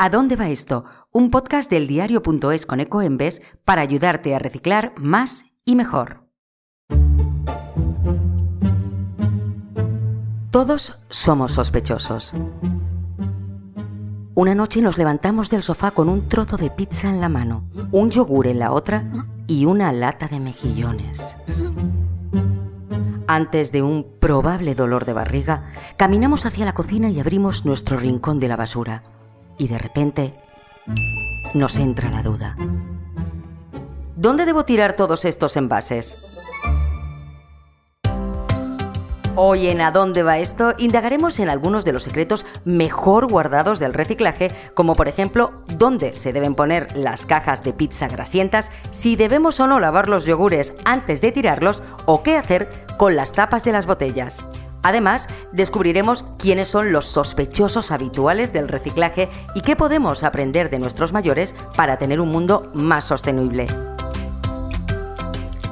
¿A dónde va esto? Un podcast del diario.es con Ecoembes para ayudarte a reciclar más y mejor. Todos somos sospechosos. Una noche nos levantamos del sofá con un trozo de pizza en la mano, un yogur en la otra y una lata de mejillones. Antes de un probable dolor de barriga, caminamos hacia la cocina y abrimos nuestro rincón de la basura y de repente nos entra la duda. ¿Dónde debo tirar todos estos envases? Hoy en ¿A dónde va esto? indagaremos en algunos de los secretos mejor guardados del reciclaje, como por ejemplo dónde se deben poner las cajas de pizza grasientas, si debemos o no lavar los yogures antes de tirarlos o qué hacer con las tapas de las botellas. Además, descubriremos quiénes son los sospechosos habituales del reciclaje y qué podemos aprender de nuestros mayores para tener un mundo más sostenible.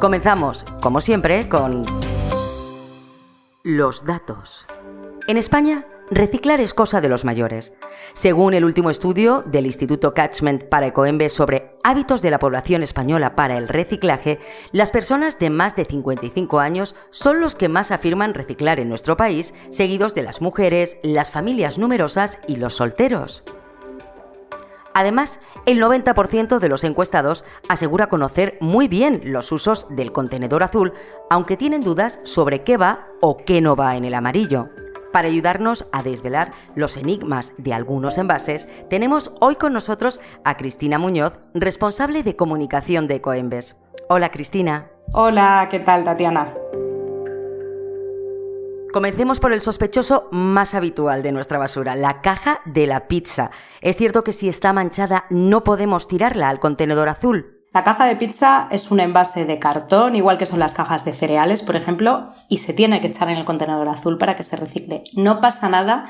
Comenzamos, como siempre, con los datos. En España, reciclar es cosa de los mayores. Según el último estudio del Instituto Catchment para Ecoembes sobre hábitos de la población española para el reciclaje, las personas de más de 55 años son los que más afirman reciclar en nuestro país, seguidos de las mujeres, las familias numerosas y los solteros. Además, el 90% de los encuestados asegura conocer muy bien los usos del contenedor azul, aunque tienen dudas sobre qué va o qué no va en el amarillo. Para ayudarnos a desvelar los enigmas de algunos envases, tenemos hoy con nosotros a Cristina Muñoz, responsable de comunicación de Ecoembes. Hola Cristina. Hola, ¿qué tal Tatiana? Comencemos por el sospechoso más habitual de nuestra basura, la caja de la pizza. Es cierto que si está manchada no podemos tirarla al contenedor azul. La caja de pizza es un envase de cartón, igual que son las cajas de cereales, por ejemplo, y se tiene que echar en el contenedor azul para que se recicle. No pasa nada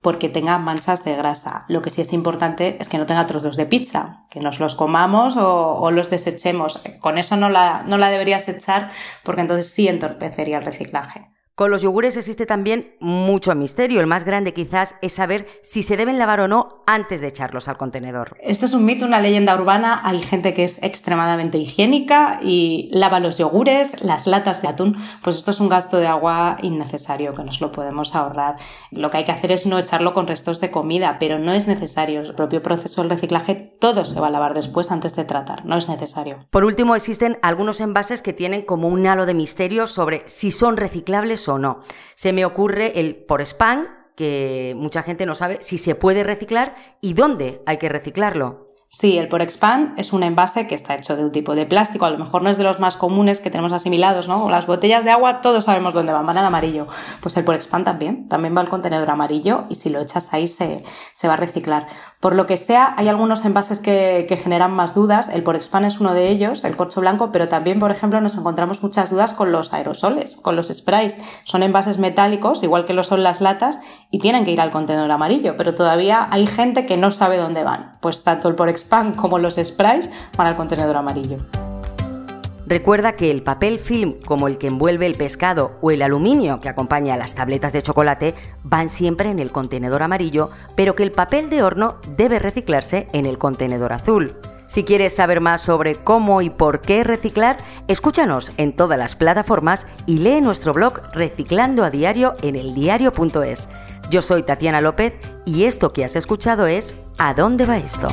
porque tenga manchas de grasa. Lo que sí es importante es que no tenga trozos de pizza, que nos los comamos o, los desechemos. Con eso no la, no la deberías echar porque entonces sí entorpecería el reciclaje. Con los yogures existe también mucho misterio. El más grande quizás es saber si se deben lavar o no antes de echarlos al contenedor. Esto es un mito, una leyenda urbana. Hay gente que es extremadamente higiénica y lava los yogures, las latas de atún. Pues esto es un gasto de agua innecesario que nos lo podemos ahorrar. Lo que hay que hacer es no echarlo con restos de comida, pero no es necesario. El propio proceso del reciclaje todo se va a lavar después antes de tratar. No es necesario. Por último, existen algunos envases que tienen como un halo de misterio sobre si son reciclables o o no. Se me ocurre el por spam, que mucha gente no sabe si se puede reciclar y dónde hay que reciclarlo. Sí, el Porexpan es un envase que está hecho de un tipo de plástico, a lo mejor no es de los más comunes que tenemos asimilados, ¿no? Las botellas de agua todos sabemos dónde van, van al amarillo. Pues el Porexpan también, también va al contenedor amarillo y si lo echas ahí se, se va a reciclar. Por lo que sea, hay algunos envases que, que generan más dudas, el Porexpan es uno de ellos, el corcho blanco, pero también, por ejemplo, nos encontramos muchas dudas con los aerosoles, con los sprays. Son envases metálicos, igual que lo son las latas, y tienen que ir al contenedor amarillo, pero todavía hay gente que no sabe dónde van. Pues tanto el Porexpan spam como los sprays para el contenedor amarillo. Recuerda que el papel film, como el que envuelve el pescado o el aluminio que acompaña las tabletas de chocolate, van siempre en el contenedor amarillo, pero que el papel de horno debe reciclarse en el contenedor azul. Si quieres saber más sobre cómo y por qué reciclar, escúchanos en todas las plataformas y lee nuestro blog Reciclando a Diario en eldiario.es. Yo soy Tatiana López y esto que has escuchado es ¿A dónde va esto?